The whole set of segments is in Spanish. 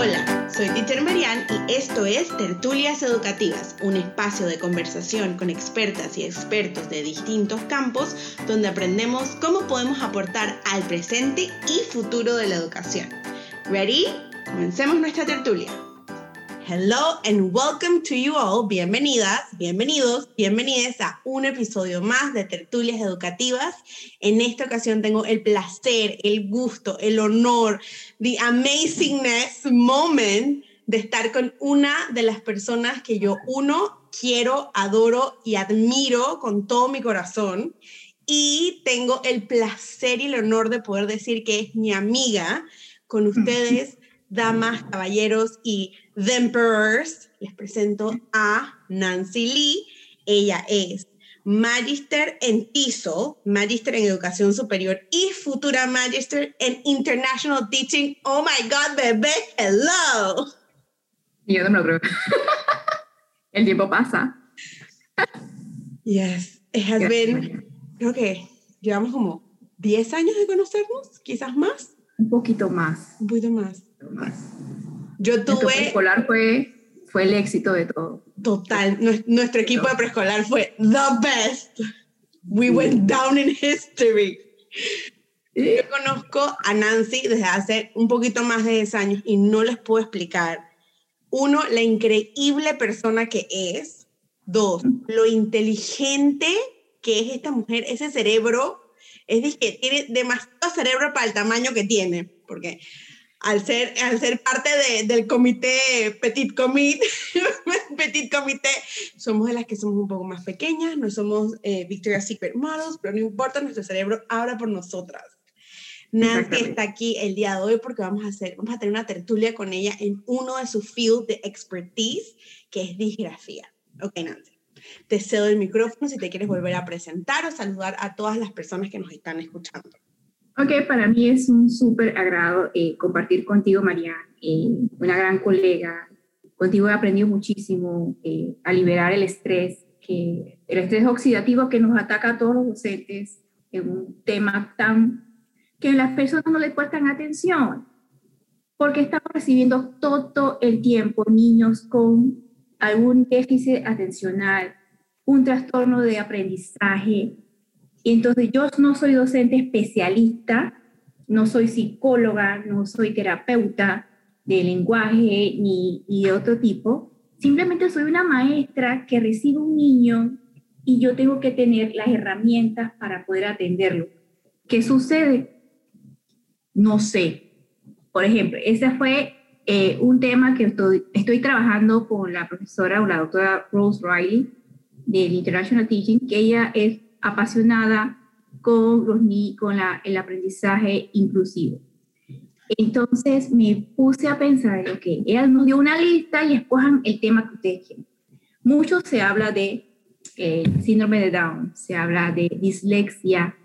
Hola, soy Teacher Marian y esto es Tertulias Educativas, un espacio de conversación con expertas y expertos de distintos campos donde aprendemos cómo podemos aportar al presente y futuro de la educación. ¿Ready? Comencemos nuestra tertulia. Hello and welcome to you all. Bienvenidas, bienvenidos, bienvenidas a un episodio más de Tertulias Educativas. En esta ocasión tengo el placer, el gusto, el honor, the amazingness moment de estar con una de las personas que yo, uno, quiero, adoro y admiro con todo mi corazón. Y tengo el placer y el honor de poder decir que es mi amiga con ustedes, damas, caballeros y The Emperors, les presento a Nancy Lee. Ella es Magister en TISO, Magister en Educación Superior y futura Magister en International Teaching. Oh my God, bebé, hello. Yo no me lo creo. El tiempo pasa. Yes, it has been, creo que llevamos como 10 años de conocernos, quizás más. Un poquito más. Un poquito más. Un poquito más. Yo tuve... Preescolar fue, fue el éxito de todo. Total, nuestro equipo de preescolar fue the best. We went down in history. Yo conozco a Nancy desde hace un poquito más de 10 años y no les puedo explicar. Uno, la increíble persona que es. Dos, lo inteligente que es esta mujer. Ese cerebro es que tiene demasiado cerebro para el tamaño que tiene. Porque al ser, al ser parte de, del comité Petit Comité, Petit Comité, somos de las que somos un poco más pequeñas, no somos eh, Victoria's Secret Models, pero no importa, nuestro cerebro habla por nosotras. Nancy está aquí el día de hoy porque vamos a, hacer, vamos a tener una tertulia con ella en uno de sus fields de expertise, que es disgrafía. Ok, Nancy. Te cedo el micrófono si te quieres volver a presentar o saludar a todas las personas que nos están escuchando. Ok, para mí es un súper agrado eh, compartir contigo, María, eh, una gran colega. Contigo he aprendido muchísimo eh, a liberar el estrés, que, el estrés oxidativo que nos ataca a todos los docentes en un tema tan que las personas no le prestan atención, porque estamos recibiendo todo el tiempo niños con algún déficit atencional, un trastorno de aprendizaje, entonces yo no soy docente especialista, no soy psicóloga, no soy terapeuta de lenguaje ni, de otro tipo. Simplemente soy una maestra que recibe un niño y yo tengo que tener las herramientas para poder atenderlo. ¿Qué sucede? No sé. Por ejemplo, ese fue eh, un tema que estoy, estoy trabajando con la profesora o la doctora Rose Riley del International Teaching, que ella es apasionada con, los, con la, el aprendizaje inclusivo. Entonces me puse a pensar, ok, ella nos dio una lista y escojan el tema que ustedes quieren. Mucho se habla de eh, síndrome de Down, se habla de dislexia,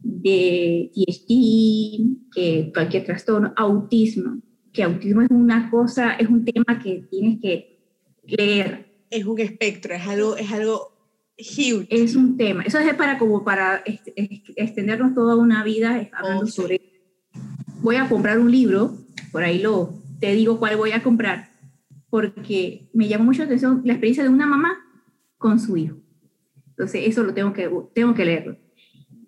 de THD, que cualquier trastorno, autismo, que autismo es una cosa, es un tema que tienes que leer. Es un espectro, es algo, es algo es un tema. Eso es para como para extendernos toda una vida hablando sobre. Voy a comprar un libro, por ahí lo te digo cuál voy a comprar, porque me llamó mucho la atención la experiencia de una mamá con su hijo. Entonces, eso lo tengo que, tengo que leerlo.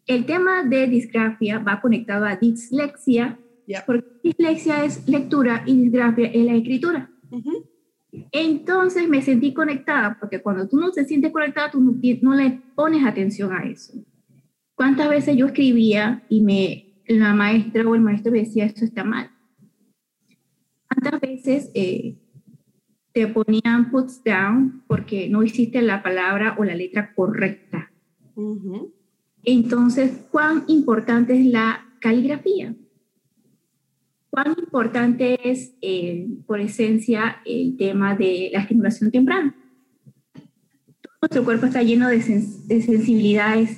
El tema de disgrafia va conectado a dislexia, porque dislexia es lectura y disgrafia es la escritura. Entonces me sentí conectada, porque cuando tú no te sientes conectada, tú no, le pones atención a eso. ¿Cuántas veces yo escribía y me, la maestra o el maestro me decía, esto está mal? ¿Cuántas veces eh, te ponían puts down porque no hiciste la palabra o la letra correcta? Entonces, ¿cuán importante es la caligrafía? ¿Cuán importante es, eh, por esencia, el tema de la estimulación temprana? nuestro cuerpo está lleno de, sensibilidades.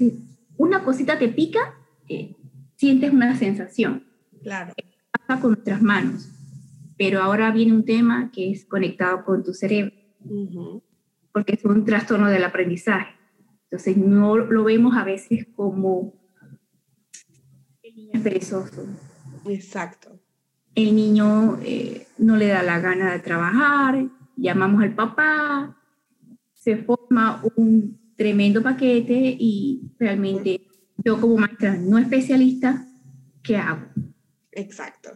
Una cosita te pica, eh, sientes una sensación. Claro. Pasa con nuestras manos. Pero ahora viene un tema que es conectado con tu cerebro. Porque es un trastorno del aprendizaje. Entonces, no lo vemos a veces como el niño perezoso. Exacto el niño eh, no le da la gana de trabajar, llamamos al papá, se forma un tremendo paquete y realmente yo como maestra no especialista, ¿qué hago? Exacto.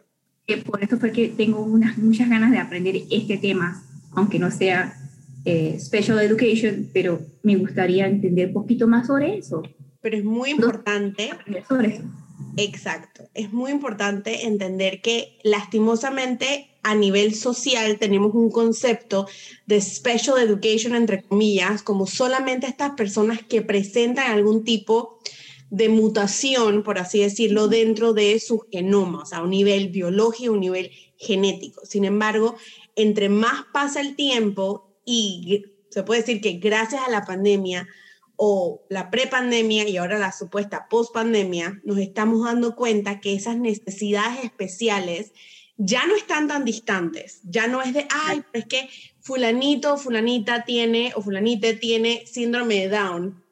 por eso fue que tengo unas, muchas ganas de aprender este tema, aunque no sea eh, Special Education, pero me gustaría entender un poquito más sobre eso. Pero es muy importante. Sobre eso. Exacto. Es muy importante entender que lastimosamente a nivel social tenemos un concepto de special education, entre comillas, como solamente estas personas que presentan algún tipo de mutación, por así decirlo, dentro de su genoma, o sea, a un nivel biológico, un nivel genético. Sin embargo, entre más pasa el tiempo y se puede decir que gracias a la pandemia o la prepandemia y ahora la supuesta pospandemia, nos estamos dando cuenta que esas necesidades especiales ya no están tan distantes, ya no es de, ay, pero es que fulanito, fulanita tiene o fulanite tiene síndrome de Down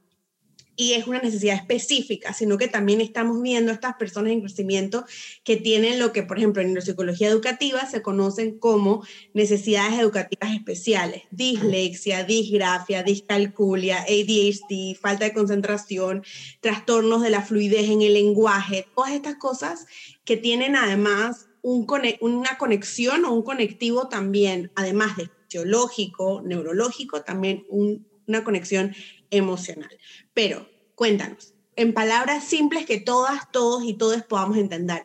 y es una necesidad específica, sino que también estamos viendo estas personas en crecimiento que tienen lo que, por ejemplo, en neuropsicología educativa se conocen como necesidades educativas especiales, dislexia, disgrafia, discalculia, ADHD, falta de concentración, trastornos de la fluidez en el lenguaje, todas estas cosas que tienen además un, una conexión o un conectivo también, además de fisiológico, neurológico, también una conexión emocional. Pero cuéntanos, en palabras simples que todas, todos y todos podamos entender,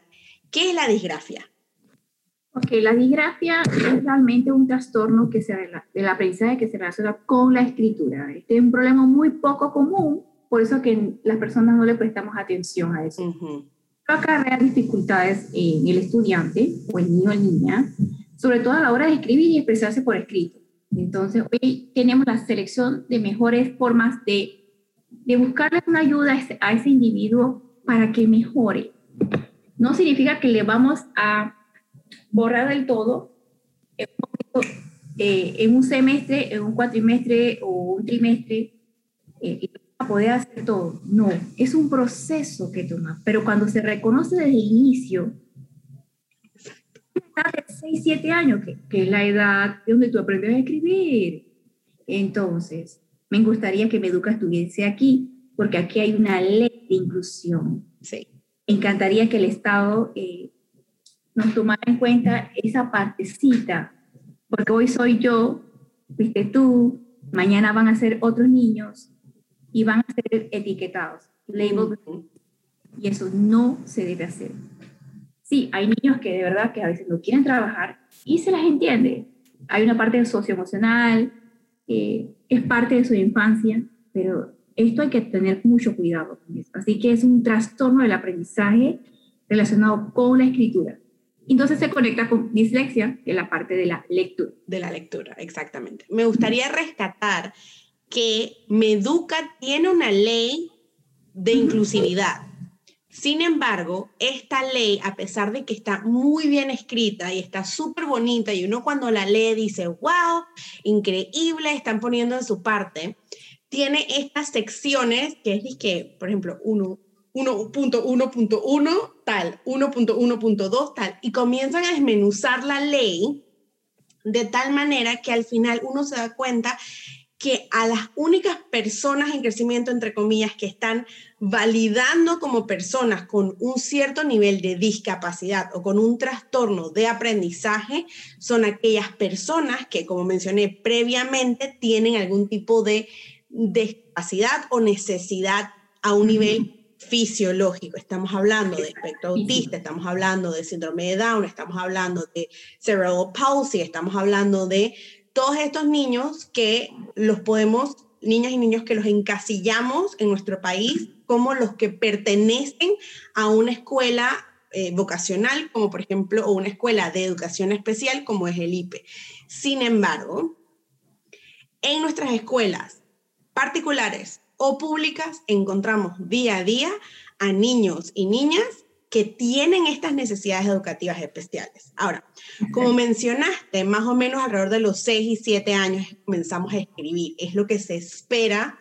¿qué es la disgrafia? Ok, la disgrafia es realmente un trastorno que se, del aprendizaje que se relaciona con la escritura. Este es un problema muy poco común, por eso que las personas no le prestamos atención a eso. Uh acarrea dificultades en el estudiante o el niño o niña, sobre todo a la hora de escribir y expresarse por escrito. Entonces, hoy tenemos la selección de mejores formas de, de buscarle una ayuda a ese, individuo para que mejore. No significa que le vamos a borrar del todo eh, en un semestre, en un cuatrimestre o un trimestre, eh, a poder hacer todo. No, es un proceso que toma, pero cuando se reconoce desde el inicio, de 6, 7 años, que, es la edad de donde tú aprendes a escribir. Entonces, me gustaría que me educa estuviese aquí, porque aquí hay una ley de inclusión. Sí. Encantaría que el Estado eh, nos tomara en cuenta esa partecita, porque hoy soy yo, viste tú, mañana van a ser otros niños y van a ser etiquetados, labeled, y eso no se debe hacer sí, hay niños que de verdad que a veces no quieren trabajar y se las entiende. Hay una parte socioemocional, eh, es parte de su infancia, pero esto hay que tener mucho cuidado con eso. Así que es un trastorno del aprendizaje relacionado con la escritura. Entonces se conecta con dislexia, que es la parte de la lectura. De la lectura, exactamente. Me gustaría rescatar que Meduca tiene una ley de inclusividad. Sin embargo, esta ley, a pesar de que está muy bien escrita y está súper bonita, y uno cuando la lee dice, wow, increíble, están poniendo en su parte, tiene estas secciones que es que, por ejemplo, 1.1.1 tal, 1.1.2 tal, y comienzan a desmenuzar la ley de tal manera que al final uno se da cuenta que a las únicas personas en crecimiento, entre comillas, que están validando como personas con un cierto nivel de discapacidad o con un trastorno de aprendizaje, son aquellas personas que, como mencioné previamente, tienen algún tipo de discapacidad o necesidad a un nivel fisiológico. Estamos hablando de espectro autista, estamos hablando de síndrome de Down, estamos hablando de cerebral palsy, estamos hablando de todos estos niños que los podemos, niñas y niños que los encasillamos en nuestro país como los que pertenecen a una escuela eh, vocacional, como por ejemplo, o una escuela de educación especial, como es el IPE. Sin embargo, en nuestras escuelas particulares o públicas encontramos día a día a niños y niñas que tienen estas necesidades educativas especiales. Ahora, como mencionaste, más o menos alrededor de los 6 y 7 años comenzamos a escribir. Es lo que se espera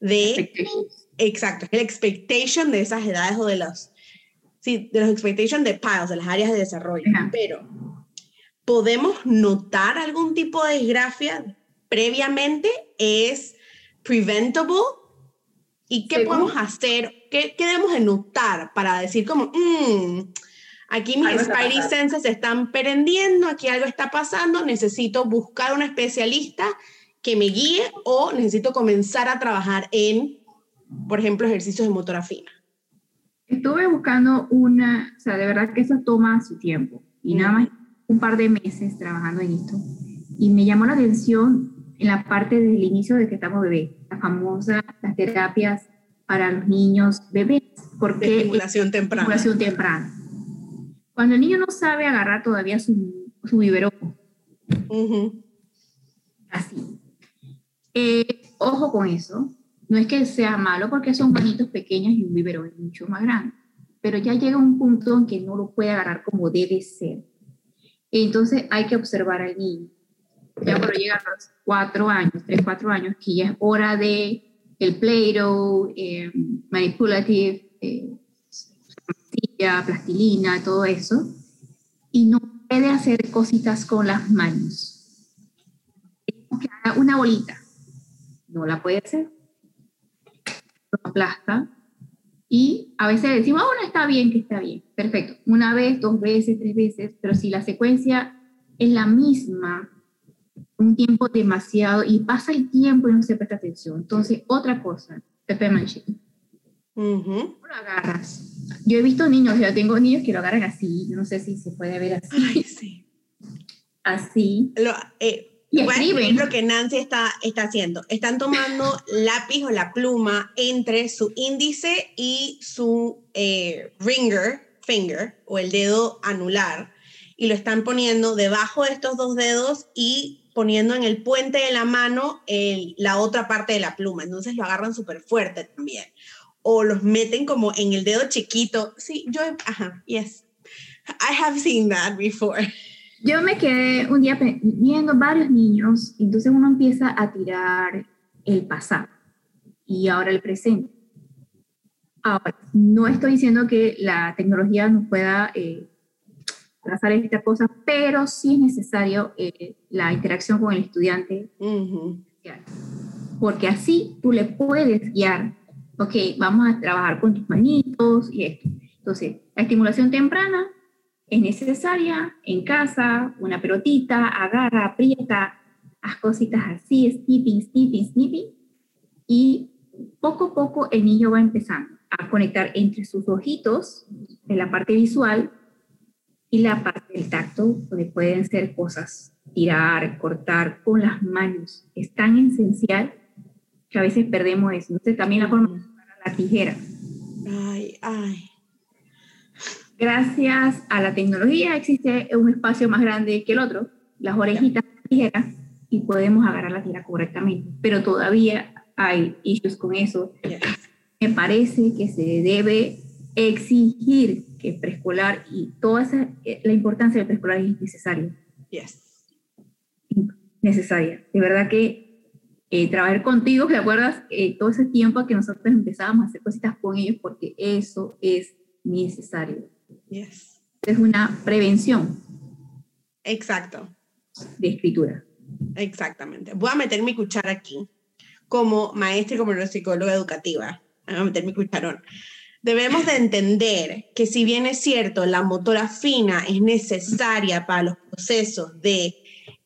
de... Exacto, el expectation de esas edades o de los sí, de los expectations de piles, de las áreas de desarrollo, pero ¿podemos notar algún tipo de disgrafia previamente? ¿Es preventable? ¿Y qué podemos hacer? ¿Qué, ¿Qué, debemos de notar para decir como, mmm, aquí mis spidey senses se están prendiendo, aquí algo está pasando, necesito buscar un especialista que me guíe o necesito comenzar a trabajar en, por ejemplo, ejercicios de motora fina? Estuve buscando una, o sea, de verdad que eso toma su tiempo y nada más un par de meses trabajando en esto. Y me llamó la atención en la parte del inicio de que estamos bebés, la famosa, las terapias para los niños bebés. Porque estimulación temprana. Estimulación temprana. Cuando el niño no sabe agarrar todavía su, su biberón, así, eh, ojo con eso. No es que sea malo porque son manitos pequeños y un biberón es mucho más grande, pero ya llega un punto en que no lo puede agarrar como debe ser. Entonces hay que observar al niño. Ya cuando llega a los cuatro años, tres, cuatro años, que ya es hora de el Play-Doh, eh, eh, plastilina, todo eso, y no puede hacer cositas con las manos. una bolita. No la puede hacer, lo aplasta. Y a veces decimos, bueno, está bien, que está bien, perfecto, una vez, dos veces, tres veces, pero si la secuencia es la misma, un tiempo demasiado y pasa el tiempo y no se presta atención. Entonces, otra cosa, penmanship. Uh Lo agarras. Yo he visto niños, yo tengo niños que lo agarran así, no sé si se puede ver así. Ay, sí. Así. Lo, eh, y lo que Nancy está, está haciendo. Están tomando lápiz o la pluma entre su índice y su eh, ringer, finger, o el dedo anular, y lo están poniendo debajo de estos dos dedos y poniendo en el puente de la mano la otra parte de la pluma. Entonces lo agarran súper fuerte también. O los meten como en el dedo chiquito. Sí, yo, ajá, yes. I have seen that before. Yo me quedé un día viendo varios niños, entonces uno empieza a tirar el pasado y ahora el presente. Ahora, no estoy diciendo que la tecnología nos pueda eh, trazar estas cosas, pero sí es necesario eh, la interacción con el estudiante, porque así tú le puedes guiar, ok, vamos a trabajar con tus manitos y esto. Entonces, la estimulación temprana es necesaria en casa, una pelotita, agarra, aprieta, haz cositas así, snipping, snipping, snipping, y poco a poco el niño va empezando a conectar entre sus ojitos, en la parte visual, y la parte del tacto, donde pueden ser cosas, tirar, cortar con las manos. Es tan esencial que a veces perdemos eso. Entonces también la forma de la tijera. Ay, ay gracias a la tecnología existe un espacio más grande que el otro, las orejitas tijeras, y podemos agarrar la tijera correctamente. Pero todavía hay issues con eso. Me parece que se debe exigir que preescolar y toda esa, eh, la importancia del preescolar es necesaria. Yes. Necesaria. De verdad que eh, trabajar contigo, ¿te acuerdas? Eh, todo ese tiempo que nosotros empezábamos a hacer cositas con ellos porque eso es necesario. Es una prevención. Exacto. De escritura. Exactamente. Voy a meter mi cuchara aquí como maestra y como psicóloga educativa. Voy a meter mi cucharón. Debemos de entender que si bien es cierto, la motora fina es necesaria para los procesos de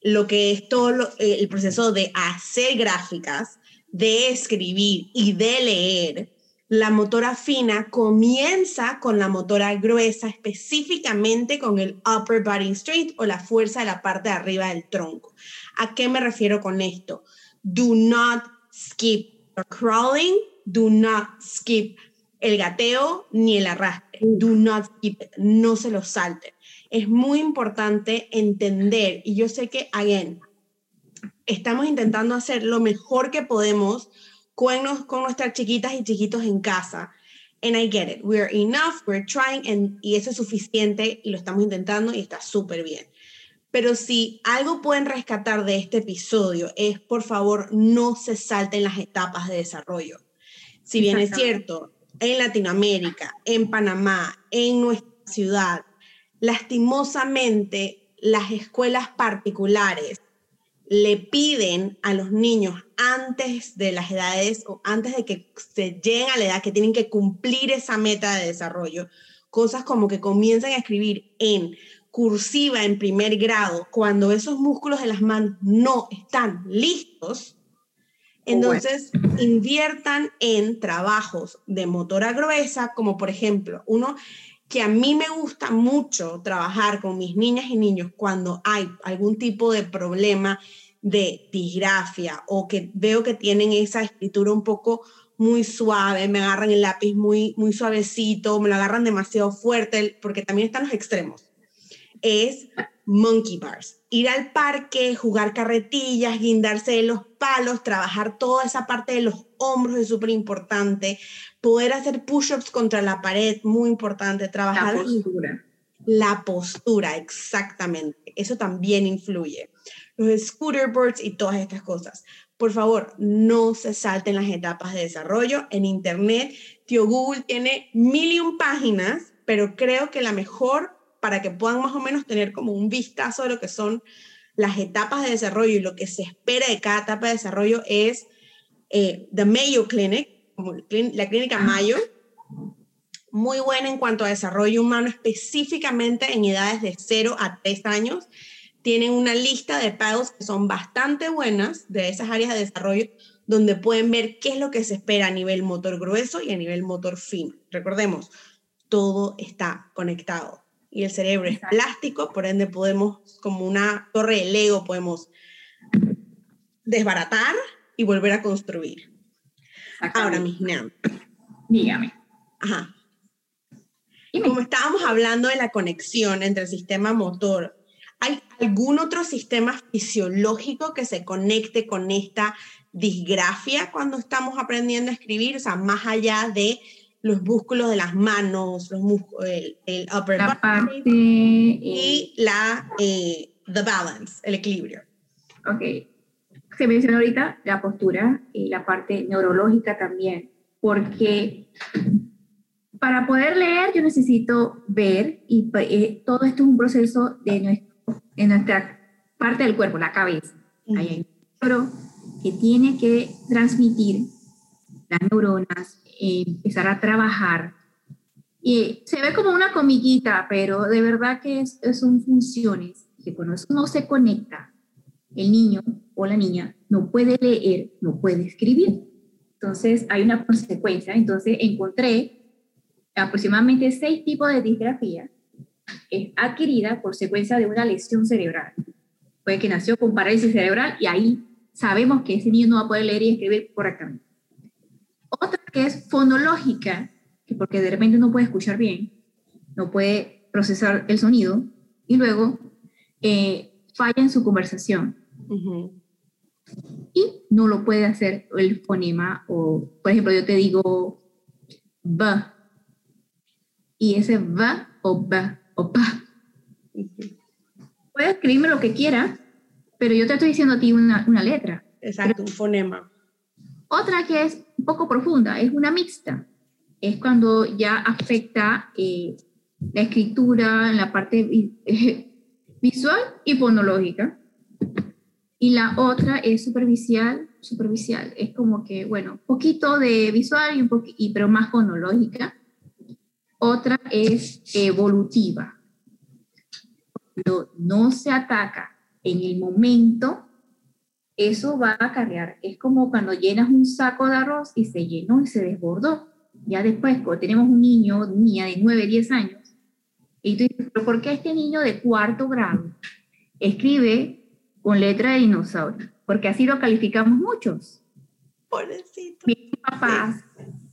lo que es todo el proceso de hacer gráficas, de escribir y de leer, la motora fina comienza con la motora gruesa, específicamente con el upper body straight o la fuerza de la parte de arriba del tronco. ¿A qué me refiero con esto? Do not skip crawling, do not skip el gateo ni el arrastre. Do not skip no se lo salten. Es muy importante entender, y yo sé que, again, estamos intentando hacer lo mejor que podemos con, con nuestras chiquitas y chiquitos en casa. And I get it. We're enough, we're trying, and, y eso es suficiente y lo estamos intentando y está súper bien. Pero si algo pueden rescatar de este episodio es, por favor, no se salten las etapas de desarrollo. Si bien es cierto, en Latinoamérica, en Panamá, en nuestra ciudad, lastimosamente las escuelas particulares le piden a los niños antes de las edades o antes de que se lleguen a la edad que tienen que cumplir esa meta de desarrollo, cosas como que comiencen a escribir en cursiva en primer grado cuando esos músculos de las manos no están listos, entonces inviertan en trabajos de motora gruesa, como por ejemplo, uno que a mí me gusta mucho trabajar con mis niñas y niños cuando hay algún tipo de problema de disgrafia o que veo que tienen esa escritura un poco muy suave, me agarran el lápiz muy, muy suavecito, me lo agarran demasiado fuerte, porque también están los extremos. Es monkey bars. Ir al parque, jugar carretillas, guindarse de los palos, trabajar toda esa parte de los hombros es súper importante. Poder hacer push-ups contra la pared, muy importante. Trabajar la postura. La postura, exactamente. Eso también influye. Los scooter boards y todas estas cosas. Por favor, no se salten las etapas de desarrollo. En Internet, tío Google tiene mil y un páginas, pero creo que la mejor para que puedan más o menos tener como un vistazo de lo que son las etapas de desarrollo y lo que se espera de cada etapa de desarrollo es eh, The Mayo Clinic, la clínica Mayo, muy buena en cuanto a desarrollo humano, específicamente en edades de 0 a 3 años. Tienen una lista de pagos que son bastante buenas de esas áreas de desarrollo, donde pueden ver qué es lo que se espera a nivel motor grueso y a nivel motor fino. Recordemos, todo está conectado y el cerebro es plástico, por ende podemos, como una torre de Lego, podemos desbaratar y volver a construir. Ahora, mis Dígame. Ajá. Como estábamos hablando de la conexión entre el sistema motor, ¿hay algún otro sistema fisiológico que se conecte con esta disgrafia cuando estamos aprendiendo a escribir? O sea, más allá de los músculos de las manos, los músculos, el, upper body y la eh, the balance, el equilibrio. Ok. Se mencionó ahorita la postura y la parte neurológica también, porque para poder leer yo necesito ver y eh, todo esto es un proceso de nuestro, en nuestra parte del cuerpo, la cabeza. Hay un que tiene que transmitir las neuronas, empezar a trabajar. Y se ve como una comiguita, pero de verdad que es, son funciones que cuando eso no se conecta, el niño o la niña no puede leer, no puede escribir. Entonces hay una consecuencia. Entonces encontré aproximadamente seis tipos de disgrafía adquirida por secuencia de una lesión cerebral. Puede que nació con parálisis cerebral y ahí sabemos que ese niño no va a poder leer y escribir correctamente. Otra que es fonológica, que porque de repente no puede escuchar bien, no puede procesar el sonido y luego eh, falla en su conversación. Y no lo puede hacer el fonema o, por ejemplo, yo te digo ba y ese va o ba o pa. Puede escribirme lo que quiera, pero yo te estoy diciendo a ti una, una letra. Exacto, un fonema. Otra que es un poco profunda, es una mixta. Es cuando ya afecta eh, la escritura en la parte visual y fonológica. Y la otra es superficial, superficial. Es como que, bueno, poquito de visual y un y, pero más fonológica. Otra es evolutiva. Cuando no se ataca en el momento eso va a acarrear. Es como cuando llenas un saco de arroz y se llenó y se desbordó. Ya después, cuando tenemos un niño o niña de 9, 10 años, y tú dices, ¿pero por qué este niño de cuarto grado escribe con letra de dinosaurio? Porque así lo calificamos muchos. Pobrecito. Mis papás,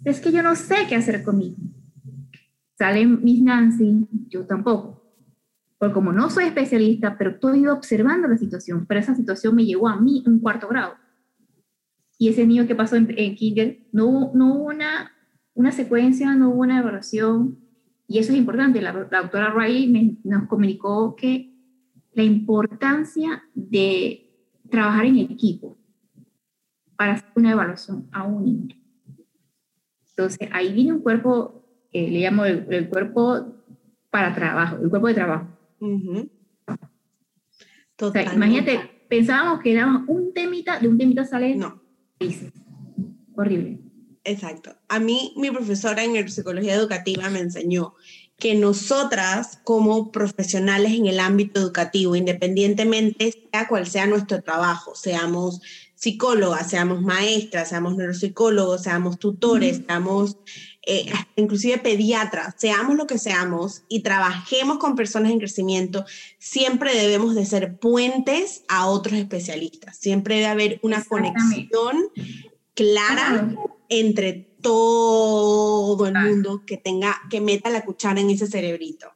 es que yo no sé qué hacer conmigo. Salen mis Nancy, yo tampoco porque como no soy especialista, pero estoy ido observando la situación, pero esa situación me llegó a mí en cuarto grado. Y ese niño que pasó en, kinder, no, no hubo una, una secuencia, no hubo una evaluación, y eso es importante. La, doctora Riley nos comunicó que la importancia de trabajar en equipo para hacer una evaluación a un niño. Entonces, ahí viene un cuerpo, que le llamo el, cuerpo para trabajo, el cuerpo de trabajo. Imagínate, pensábamos que era un temita, de un temita sale... No. Horrible. Exacto. A mí, mi profesora en psicología educativa me enseñó que nosotras como profesionales en el ámbito educativo, independientemente sea cual sea nuestro trabajo, seamos psicólogas, seamos maestras, seamos neuropsicólogos, seamos tutores, seamos eh, inclusive pediatras, seamos lo que seamos y trabajemos con personas en crecimiento, siempre debemos de ser puentes a otros especialistas. Siempre debe haber una conexión clara entre todo el mundo que tenga, que meta la cuchara en ese cerebrito.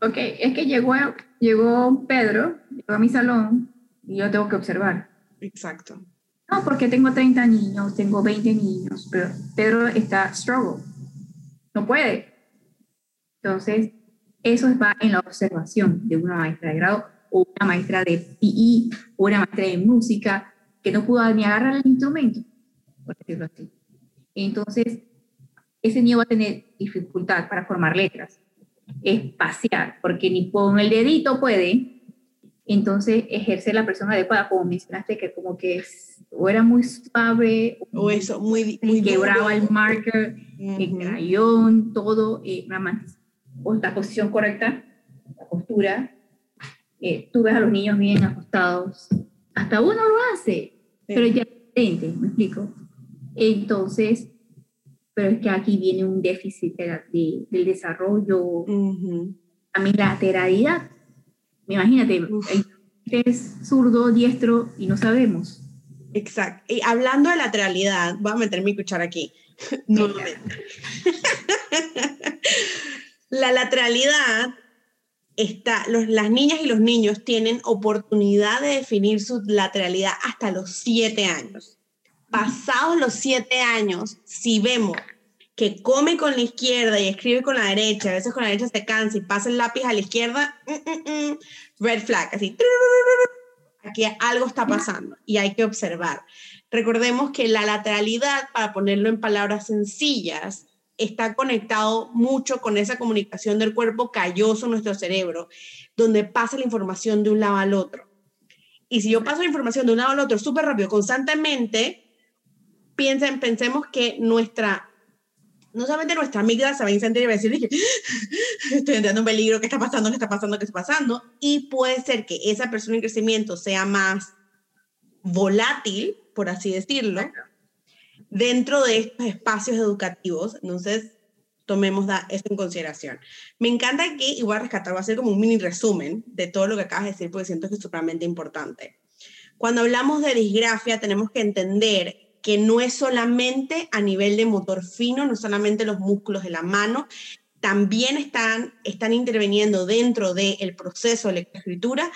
Ok, es que llegó, llegó Pedro, llegó a mi salón y yo tengo que observar. Exacto. No, porque tengo 30 niños, tengo 20 niños, pero Pedro está struggle. No puede. Entonces, eso va en la observación de una maestra de grado o una maestra de PI o una maestra de música que no pudo ni agarrar el instrumento, por decirlo así. Entonces, ese niño va a tener dificultad para formar letras, espaciar, porque ni con el dedito puede, entonces ejerce la persona adecuada, como mencionaste, que como que o era muy suave, o eso, muy, muy quebraba el marker, el crayón, todo, eh, o la posición correcta, la postura, eh, tú ves a los niños bien ajustados, hasta uno lo hace, pero ya es ¿me explico? Entonces, pero es que aquí viene un déficit de, del desarrollo, a mi lateralidad. Imagínate, es zurdo, diestro y no sabemos. Exacto. Y hablando de lateralidad, voy a meter mi cuchara aquí. La lateralidad está, los, las niñas y los niños tienen oportunidad de definir su lateralidad hasta los siete años pasados los siete años, si vemos que come con la izquierda y escribe con la derecha, a veces con la derecha se cansa y pasa el lápiz a la izquierda, mm, mm, mm, red flag, así, aquí algo está pasando y hay que observar. Recordemos que la lateralidad, para ponerlo en palabras sencillas, está conectado mucho con esa comunicación del cuerpo calloso nuestro cerebro, donde pasa la información de un lado al otro. Y si yo paso la información de un lado al otro súper rápido, constantemente, piensen, pensemos que nuestra, no solamente nuestra amígdala se va a incendiar y va a decir, estoy entrando en peligro, ¿qué está pasando? ¿Qué está pasando? ¿Qué está pasando? Y puede ser que esa persona en crecimiento sea más volátil, por así decirlo, dentro de estos espacios educativos. Entonces, tomemos eso en consideración. Me encanta voy a rescatar, voy a hacer como un mini resumen de todo lo que acabas de decir, porque siento que es supremamente importante. Cuando hablamos de disgrafia, tenemos que entender que no es solamente a nivel de motor fino, no solamente los músculos de la mano, también están, están interviniendo dentro del proceso de lectoescritura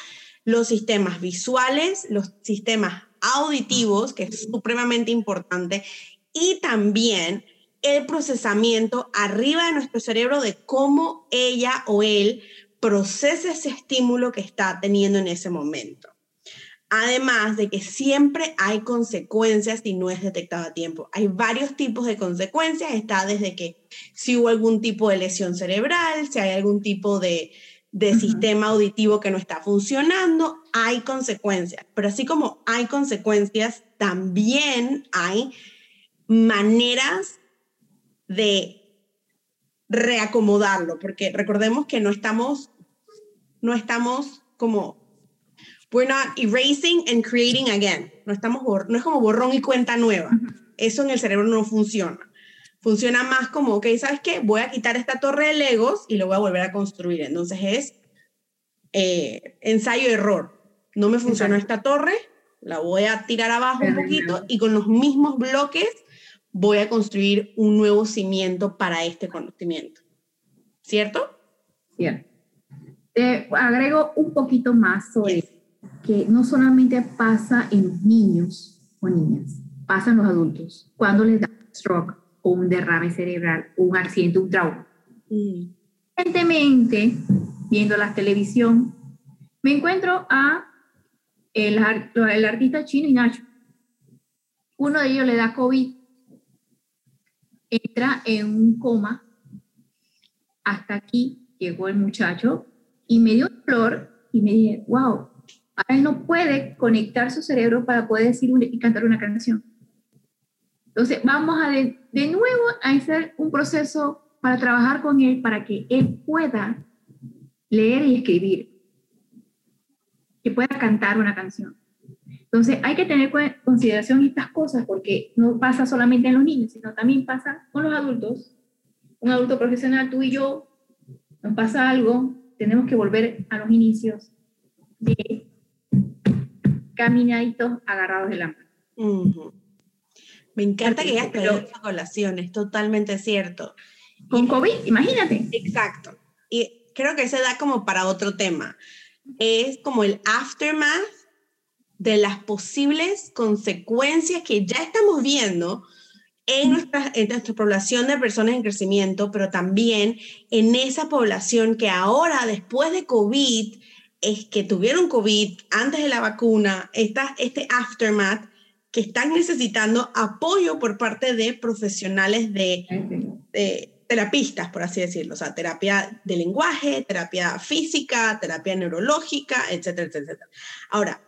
los sistemas visuales, los sistemas auditivos, que es supremamente importante, y también el procesamiento arriba de nuestro cerebro de cómo ella o él procesa ese estímulo que está teniendo en ese momento. Además de que siempre hay consecuencias si no es detectado a tiempo. Hay varios tipos de consecuencias. Está desde que si hubo algún tipo de lesión cerebral, si hay algún tipo de, sistema auditivo que no está funcionando, hay consecuencias. Pero así como hay consecuencias, también hay maneras de reacomodarlo, porque recordemos que no estamos, no estamos como We're not erasing and creating again. No, estamos no es como borrón y cuenta nueva. Eso en el cerebro no funciona. Funciona más como, ok, ¿sabes qué? Voy a quitar esta torre de Legos y lo voy a volver a construir. Entonces es eh, ensayo-error. No me funcionó esta torre, la voy a tirar abajo un poquito y con los mismos bloques voy a construir un nuevo cimiento para este conocimiento. ¿Cierto? Cierto. Te agrego un poquito más sobre que no solamente pasa en los niños o niñas, pasa en los adultos, cuando les da un stroke o un derrame cerebral o un accidente, un trauma. Mm. Evidentemente, viendo la televisión, me encuentro a el, el artista chino y Nacho. Uno de ellos le da COVID entra en un coma. Hasta aquí llegó el muchacho y me dio flor y me dije, wow, él no puede conectar su cerebro para poder decir y cantar una canción. Entonces, vamos a de, de, nuevo a hacer un proceso para trabajar con él, para que él pueda leer y escribir, que pueda cantar una canción. Entonces, hay que tener en consideración estas cosas porque no pasa solamente en los niños, sino también pasa con los adultos. Un adulto profesional, tú y yo, nos pasa algo, tenemos que volver a los inicios de caminaditos agarrados de la mano. Me encanta que hayas traído esa colación, es totalmente cierto. Con COVID, imagínate. Exacto. Y creo que se da como para otro tema. Es como el aftermath de las posibles consecuencias que ya estamos viendo en nuestra, en nuestra población de personas en crecimiento, pero también en esa población que ahora, después de COVID, es que tuvieron COVID antes de la vacuna, esta, este aftermath, que están necesitando apoyo por parte de profesionales de, de, terapistas, por así decirlo, o sea, terapia de lenguaje, terapia física, terapia neurológica, etcétera, etcétera. Ahora,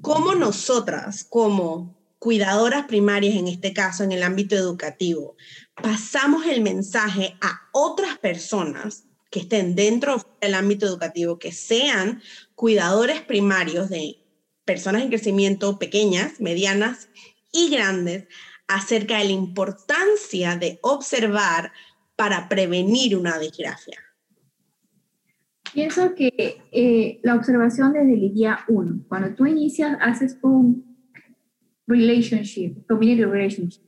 ¿cómo nosotras, como cuidadoras primarias en este caso, en el ámbito educativo, pasamos el mensaje a otras personas que estén dentro del ámbito educativo, que sean cuidadores primarios de personas en crecimiento pequeñas, medianas y grandes acerca de la importancia de observar para prevenir una disgrafia. Pienso que eh, la observación desde el día uno, cuando tú inicias, haces un relationship, community relationship,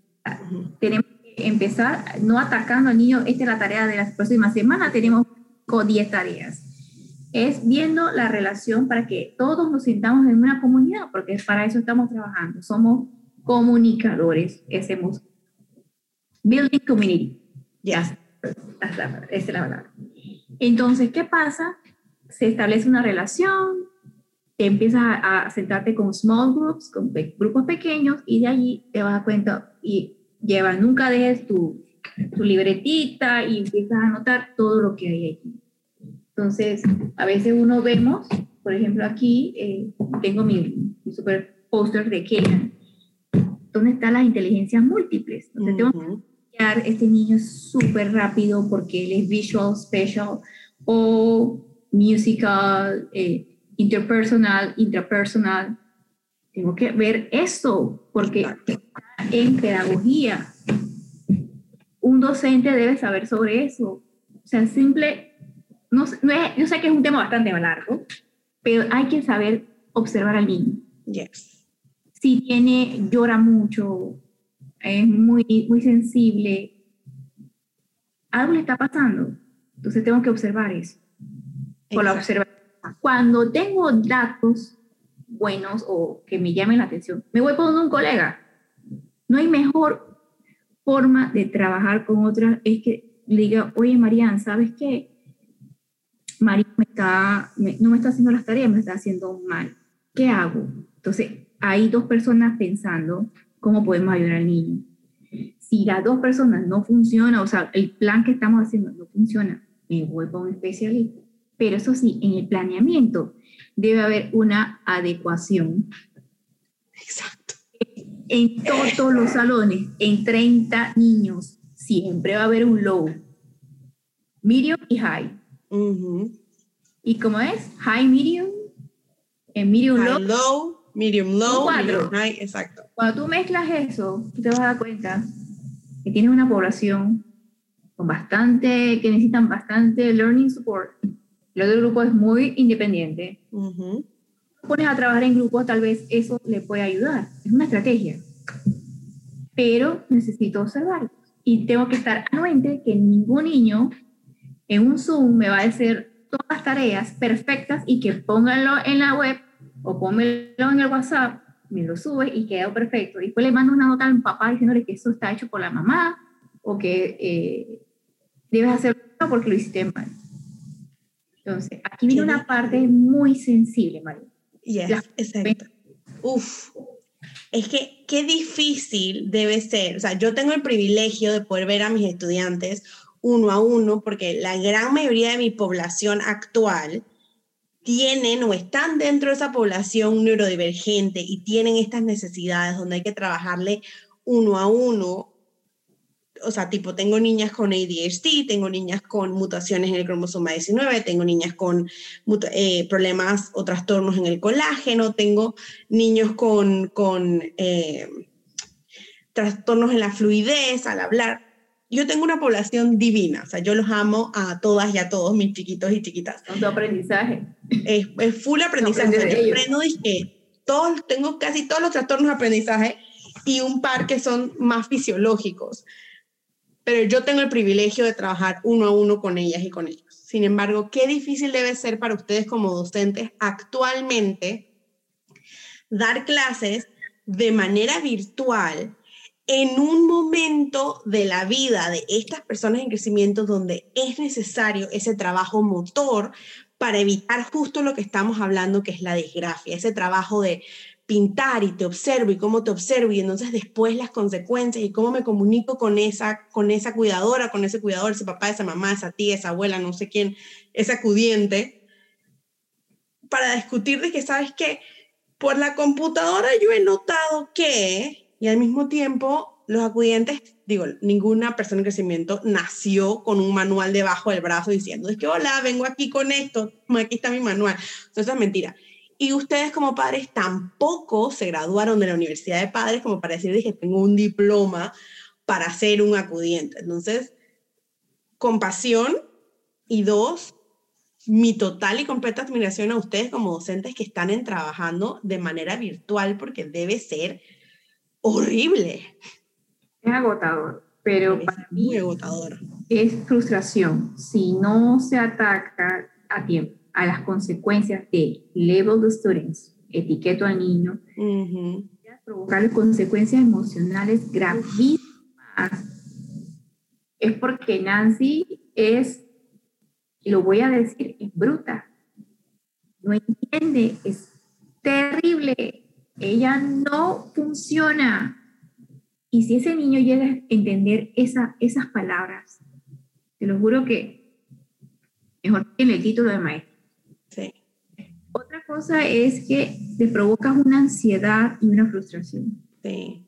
tenemos que empezar no atacando al niño, esta es la tarea de la próxima semana, tenemos con 10 tareas es viendo la relación para que todos nos sintamos en una comunidad, porque para eso estamos trabajando. Somos comunicadores, hacemos building community. Ya, esa es la verdad. Entonces, ¿qué pasa? Se establece una relación, te empiezas a, sentarte con small groups, con grupos pequeños, y de allí te vas a cuenta y llevas, nunca dejes tu, tu libretita y empiezas a anotar todo lo que hay aquí. Entonces, a veces uno vemos, por ejemplo, aquí eh, tengo mi, super póster de Kenan, donde están las inteligencias múltiples. Entonces, tengo que este niño súper rápido porque él es visual, special, o musical, eh, interpersonal, intrapersonal. Tengo que ver esto porque en pedagogía un docente debe saber sobre eso. O sea, simple no, yo sé que es un tema bastante largo, pero hay que saber observar al niño. Yes. Si tiene, llora mucho, es muy, muy sensible, algo le está pasando. Entonces tengo que observar eso. Por la observación. Cuando tengo datos buenos o que me llamen la atención, me voy con un colega. No hay mejor forma de trabajar con otra es que le diga, oye, Marian, ¿sabes qué? Me está, no me está haciendo las tareas, me está haciendo mal. ¿Qué hago? Entonces, hay dos personas pensando cómo podemos ayudar al niño. Si las dos personas no funcionan, o sea, el plan que estamos haciendo no funciona, me voy con un especialista. Pero eso sí, en el planeamiento debe haber una adecuación. Exacto. En todos los salones, en 30 niños, siempre va a haber un low, medium y high. ¿Y cómo es? High, medium, en medium low. low. medium low, medium high, exacto. Cuando tú mezclas eso, tú te vas a dar cuenta que tienes una población con bastante, que necesitan bastante learning support. El otro grupo es muy independiente. Pones a trabajar en grupos, tal vez eso le puede ayudar. Es una estrategia. Pero necesito observar. Y tengo que estar anuente que ningún niño en un Zoom me va a decir todas las tareas perfectas y que pónganlo en la web o pónganlo en el WhatsApp, me lo sube y queda perfecto. Y después le mando una nota a mi papá diciéndole que eso está hecho por la mamá o que eh, debes hacerlo porque lo hiciste mal. Entonces, aquí viene una parte muy sensible, María. Yes, exacto. Uf, es que qué difícil debe ser. O sea, yo tengo el privilegio de poder ver a mis estudiantes uno a uno, porque la gran mayoría de mi población actual tienen o están dentro de esa población neurodivergente y tienen estas necesidades donde hay que trabajarle uno a uno. O sea, tipo, tengo niñas con ADHD, tengo niñas con mutaciones en el cromosoma 19, tengo niñas con eh, problemas o trastornos en el colágeno, tengo niños con, con eh, trastornos en la fluidez al hablar yo tengo una población divina, o sea, yo los amo a todas y a todos mis chiquitos y chiquitas. Con aprendizaje. Es, es full aprendizaje. yo aprendo que todos, tengo casi todos los trastornos de aprendizaje y un par que son más fisiológicos. Pero yo tengo el privilegio de trabajar uno a uno con ellas y con ellos. Sin embargo, qué difícil debe ser para ustedes como docentes actualmente dar clases de manera virtual en un momento de la vida de estas personas en crecimiento donde es necesario ese trabajo motor para evitar justo lo que estamos hablando, que es la desgracia, ese trabajo de pintar y te observo y cómo te observo y entonces después las consecuencias y cómo me comunico con esa, con esa cuidadora, con ese cuidador, ese papá, esa mamá, esa tía, esa abuela, no sé quién, ese acudiente, para discutir de que, ¿sabes que Por la computadora yo he notado que y al mismo tiempo, los acudientes, digo, ninguna persona en crecimiento nació con un manual debajo del brazo diciendo, es que hola, vengo aquí con esto, aquí está mi manual. Entonces, eso es mentira. Y ustedes como padres tampoco se graduaron de la Universidad de Padres como para decir, que tengo un diploma para ser un acudiente. Entonces, compasión y dos, mi total y completa admiración a ustedes como docentes que están en trabajando de manera virtual porque debe ser horrible. Es agotador, pero es muy agotador. Es frustración si no se ataca a tiempo a las consecuencias de level de students, etiqueto al niño, provocar consecuencias emocionales gravísimas. Es porque Nancy es, lo voy a decir, es bruta. No entiende, es terrible ella no funciona. Y si ese niño llega a entender esa, esas palabras, te lo juro que mejor tiene el título de maestro. Sí. Otra cosa es que te provocas una ansiedad y una frustración. Sí.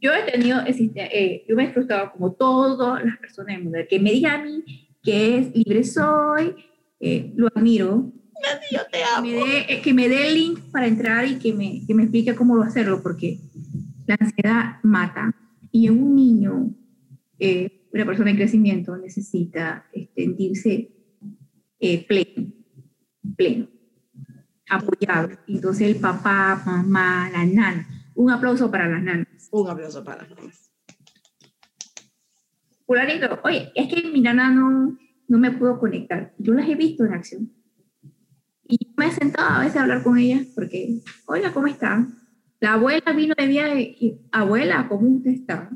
Yo he tenido, eh, yo me he frustrado como todas las personas del mundo. Que me diga a mí que es libre soy, eh, lo admiro, yo te amo. Eh, que me dé el link para entrar y que me, que me explique cómo hacerlo, porque la ansiedad mata. Y en un niño, eh, una persona en crecimiento, necesita este, sentirse eh, pleno, pleno, apoyado. Entonces el papá, mamá, la nana. Un aplauso para las nanas. Un aplauso para las nanas. Fulanito, oye, es que mi nana no, no me pudo conectar. Yo las he visto en acción y me he sentado a veces a hablar con ella porque, hola, ¿cómo está? La abuela vino de viaje y, abuela, ¿cómo usted está?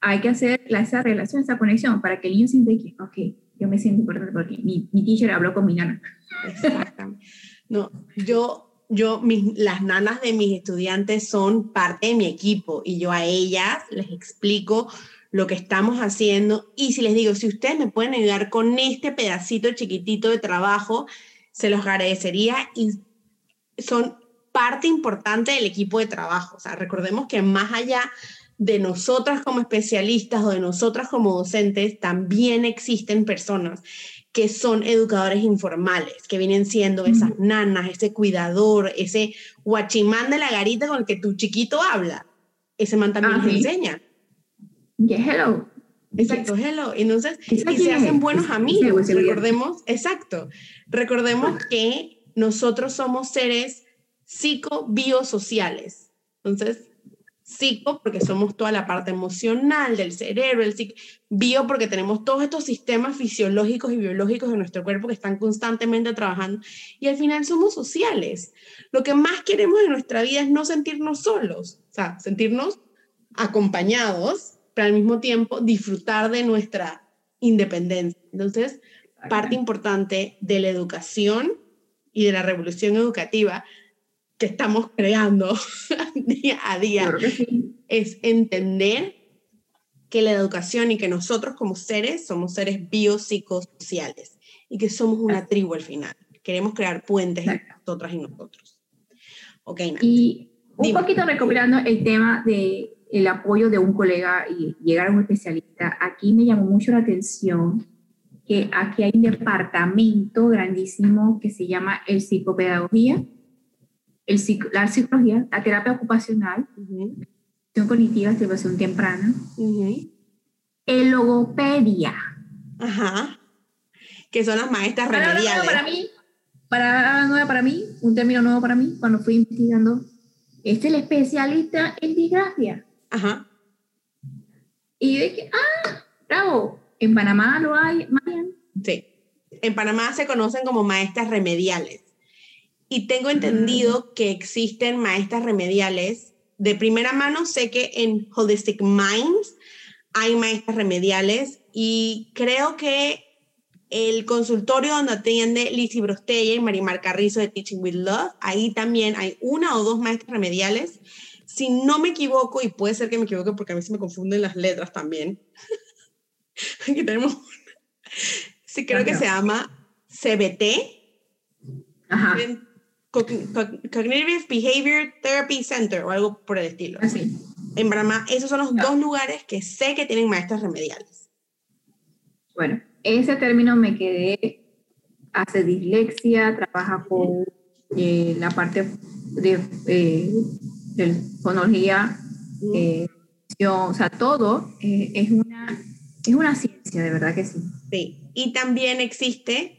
Hay que hacer esa relación, esa conexión para que el niño sienta que, ok, yo me siento importante porque mi, mi teacher habló con mi nana. Exactamente. No, yo, yo mis, las nanas de mis estudiantes son parte de mi equipo y yo a ellas les explico lo que estamos haciendo y si les digo, si ustedes me pueden ayudar con este pedacito chiquitito de trabajo, se los agradecería y son parte importante del equipo de trabajo. O sea, recordemos que más allá de nosotras como especialistas o de nosotras como docentes, también existen personas que son educadores informales, que vienen siendo esas nanas, ese cuidador, ese guachimán de la garita con el que tu chiquito habla. Ese man también ah, enseña. hello. Exacto, hello. Entonces, y se hacen buenos amigos. Recordemos, exacto. Recordemos que nosotros somos seres psico-biosociales. Entonces, psico porque somos toda la parte emocional del cerebro, el psico, bio porque tenemos todos estos sistemas fisiológicos y biológicos de nuestro cuerpo que están constantemente trabajando y al final somos sociales. Lo que más queremos en nuestra vida es no sentirnos solos, o sea, sentirnos acompañados pero al mismo tiempo disfrutar de nuestra independencia. Entonces, parte importante de la educación y de la revolución educativa que estamos creando día a día es entender que la educación y que nosotros como seres somos seres biopsicosociales y que somos una tribu al final. Queremos crear puentes entre nosotras y nosotros. Ok, Y un poquito recopilando el tema de el apoyo de un colega y llegar a un especialista, aquí me llamó mucho la atención que aquí hay un departamento grandísimo que se llama el psicopedagogía, el la psicología, la terapia ocupacional, uh cognitiva, activación temprana, el logopedia. Ajá. Que son las maestras remediales. Para mí, para, para mí, un término nuevo para mí, cuando fui investigando, este es el especialista en disgracia. Ajá. Y de que, ah, bravo, en Panamá lo hay, Marian. Sí. En Panamá se conocen como maestras remediales. Y tengo entendido mm. que existen maestras remediales. De primera mano sé que en Holistic Minds hay maestras remediales y creo que el consultorio donde atiende Lizzie Brostella y Marimar Carrizo de Teaching with Love, ahí también hay una o dos maestras remediales. Si no me equivoco, y puede ser que me equivoque porque a mí se me confunden las letras también, Aquí tenemos Sí, creo que se llama CBT. Ajá. Cognitive Behavior Therapy Center o algo por el estilo. Así. En Brahma, esos son los dos lugares que sé que tienen maestras remediales. Bueno, ese término me quedé, hace dislexia, trabaja con eh, la parte de, eh, de fonología, eh, o sea, todo es una es una ciencia, de verdad que sí. Sí, y también existe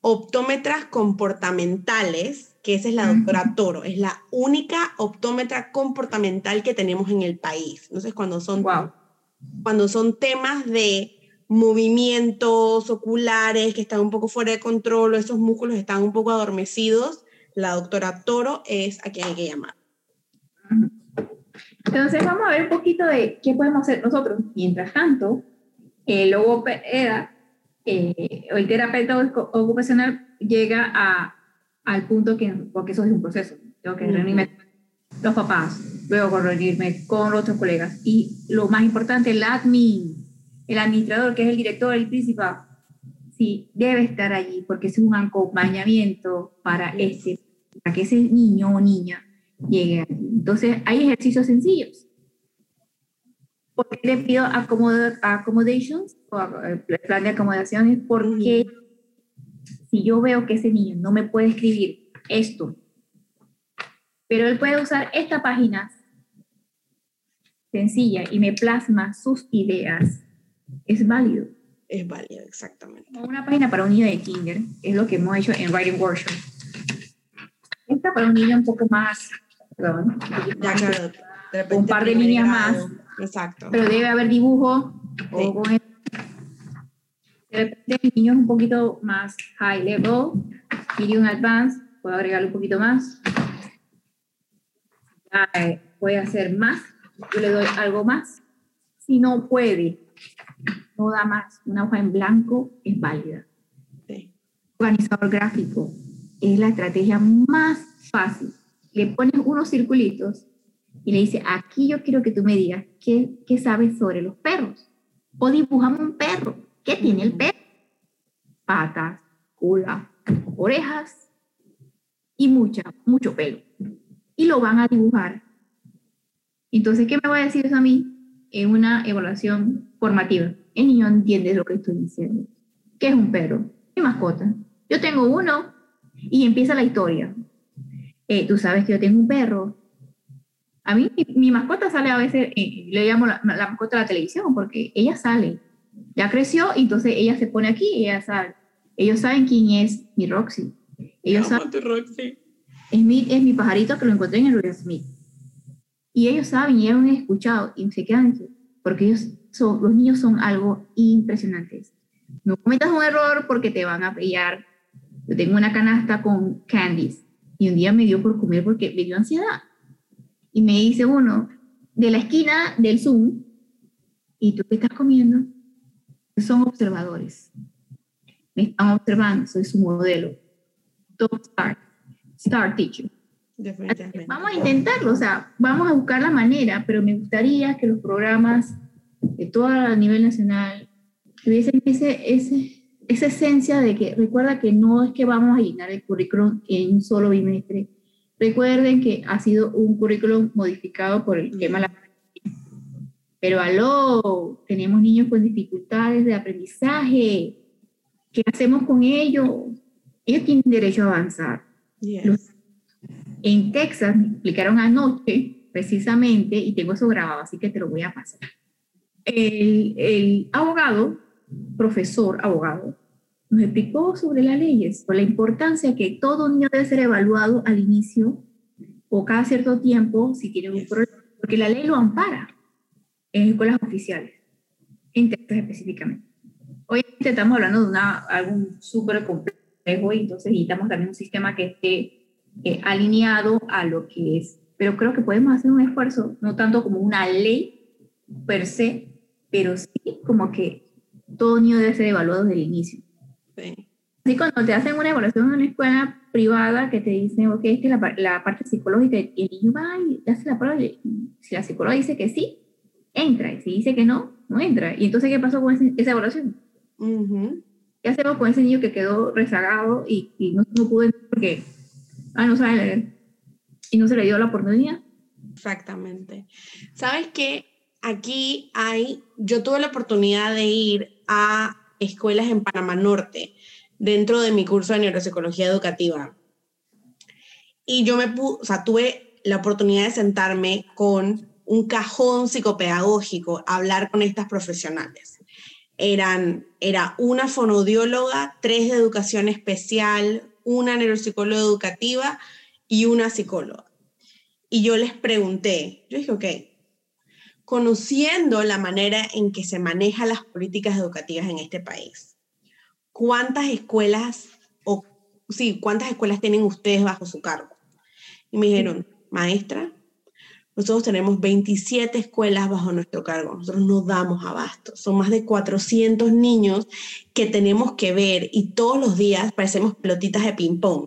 optómetras comportamentales, que esa es la doctora Toro, es la única optómetra comportamental que tenemos en el país. Entonces, cuando son, cuando son temas de movimientos oculares que están un poco fuera de control o esos músculos están un poco adormecidos, la doctora Toro es a quien hay que llamar. Entonces vamos a ver un poquito de qué podemos hacer nosotros. Mientras tanto, el logopeda eh, o el terapeuta ocupacional llega a, al punto que, porque eso es un proceso, tengo que reunirme los papás, luego reunirme con otros colegas. Y lo más importante, el admin, el administrador, que es el director, el principal, sí, debe estar allí porque es un acompañamiento para, ese, para que ese niño o niña llegue Entonces, hay ejercicios sencillos ¿Por qué le pido accommodations o eh, plan de acomodaciones? Porque si yo veo que ese niño no me puede escribir esto, pero él puede usar esta página sencilla y me plasma sus ideas, es válido. Es válido, exactamente. Una página para un niño de kinder, es lo que hemos hecho en Writing Workshop. Esta para un niño un poco más, perdón, un par de líneas más Exacto. Pero debe haber dibujo. O de repente niños un poquito más high level, medium advanced, puedo agregarle un poquito más. Eh, puede hacer más, yo le doy algo más. Si no puede, no da más. Una hoja en blanco es válida. Organizador gráfico es la estrategia más fácil. Le pones unos circulitos y le dice, aquí yo quiero que tú me digas qué, qué sabes sobre los perros. O dibujamos un perro. ¿Qué tiene el perro? Patas, cola, orejas y mucha, mucho pelo. Y lo van a dibujar. Entonces, ¿qué me va a decir eso a mí? En una evaluación formativa. El niño entiende lo que estoy diciendo. ¿Qué es un perro? Mi mascota. Yo tengo uno y empieza la historia. Eh, tú sabes que yo tengo un perro a mí mi, mascota sale a veces, eh, le llamo la, mascota de la televisión, porque ella sale, ya creció y entonces ella se pone aquí y ella sale. Ellos saben quién es mi Roxy. Ellos saben, Roxy. Es mi, es mi pajarito que lo encontré en el Royal Smith. Y ellos saben y ellos han escuchado y se quedan, porque ellos son, los niños son algo impresionantes. No cometas un error porque te van a pillar. Yo tengo una canasta con candies y un día me dio por comer porque me dio ansiedad y me dice uno, de la esquina del Zoom, ¿y tú qué estás comiendo? Son observadores. Me están observando, soy su modelo. Top Star, Star Teacher. Vamos a intentarlo, o sea, vamos a buscar la manera, pero me gustaría que los programas de todo a nivel nacional tuviesen ese, ese, esa esencia de que recuerda que no es que vamos a llenar el currículum en un solo bimestre. Recuerden que ha sido un currículum modificado por el tema de la pero aló, tenemos niños con dificultades de aprendizaje. ¿Qué hacemos con ellos? Ellos tienen derecho a avanzar. en Texas me explicaron anoche, precisamente, y tengo eso grabado, así que te lo voy a pasar. El, el abogado, profesor abogado, nos explicó sobre las leyes, por la importancia que todo niño debe ser evaluado al inicio o cada cierto tiempo si tiene un problema, porque la ley lo ampara en escuelas oficiales, en Texas específicamente. Hoy estamos hablando de una, algo súper complejo y entonces necesitamos también un sistema que esté eh, alineado a lo que es. Pero creo que podemos hacer un esfuerzo, no tanto como una ley per se, pero sí como que todo niño debe ser evaluado desde el inicio. Sí. Así cuando te hacen una evaluación en una escuela privada que te dicen, ok, es que la, la parte psicológica y el niño va y hace la prueba, si la psicóloga dice que sí, entra. Y si dice que no, no entra. ¿Y entonces qué pasó con esa evaluación? ¿Qué hacemos con ese niño que quedó rezagado y, y no, no, pudo entrar porque ah, no sabe leer? Y no se le dio la oportunidad. Exactamente. ¿Sabes qué? Aquí hay, yo tuve la oportunidad de ir a escuelas en Panamá Norte dentro de mi curso de neuropsicología educativa. Y yo me o sea, tuve la oportunidad de sentarme con un cajón psicopedagógico hablar con estas profesionales. Eran, era una fonodióloga, tres de educación especial, una neuropsicóloga educativa y una psicóloga. Y yo les pregunté, yo dije, ok, conociendo la manera en que se manejan las políticas educativas en este país, ¿cuántas escuelas o sí, cuántas escuelas tienen ustedes bajo su cargo? Y me dijeron, maestra, nosotros tenemos 27 escuelas bajo nuestro cargo. Nosotros no damos abasto. Son más de 400 niños que tenemos que ver y todos los días parecemos pelotitas de ping-pong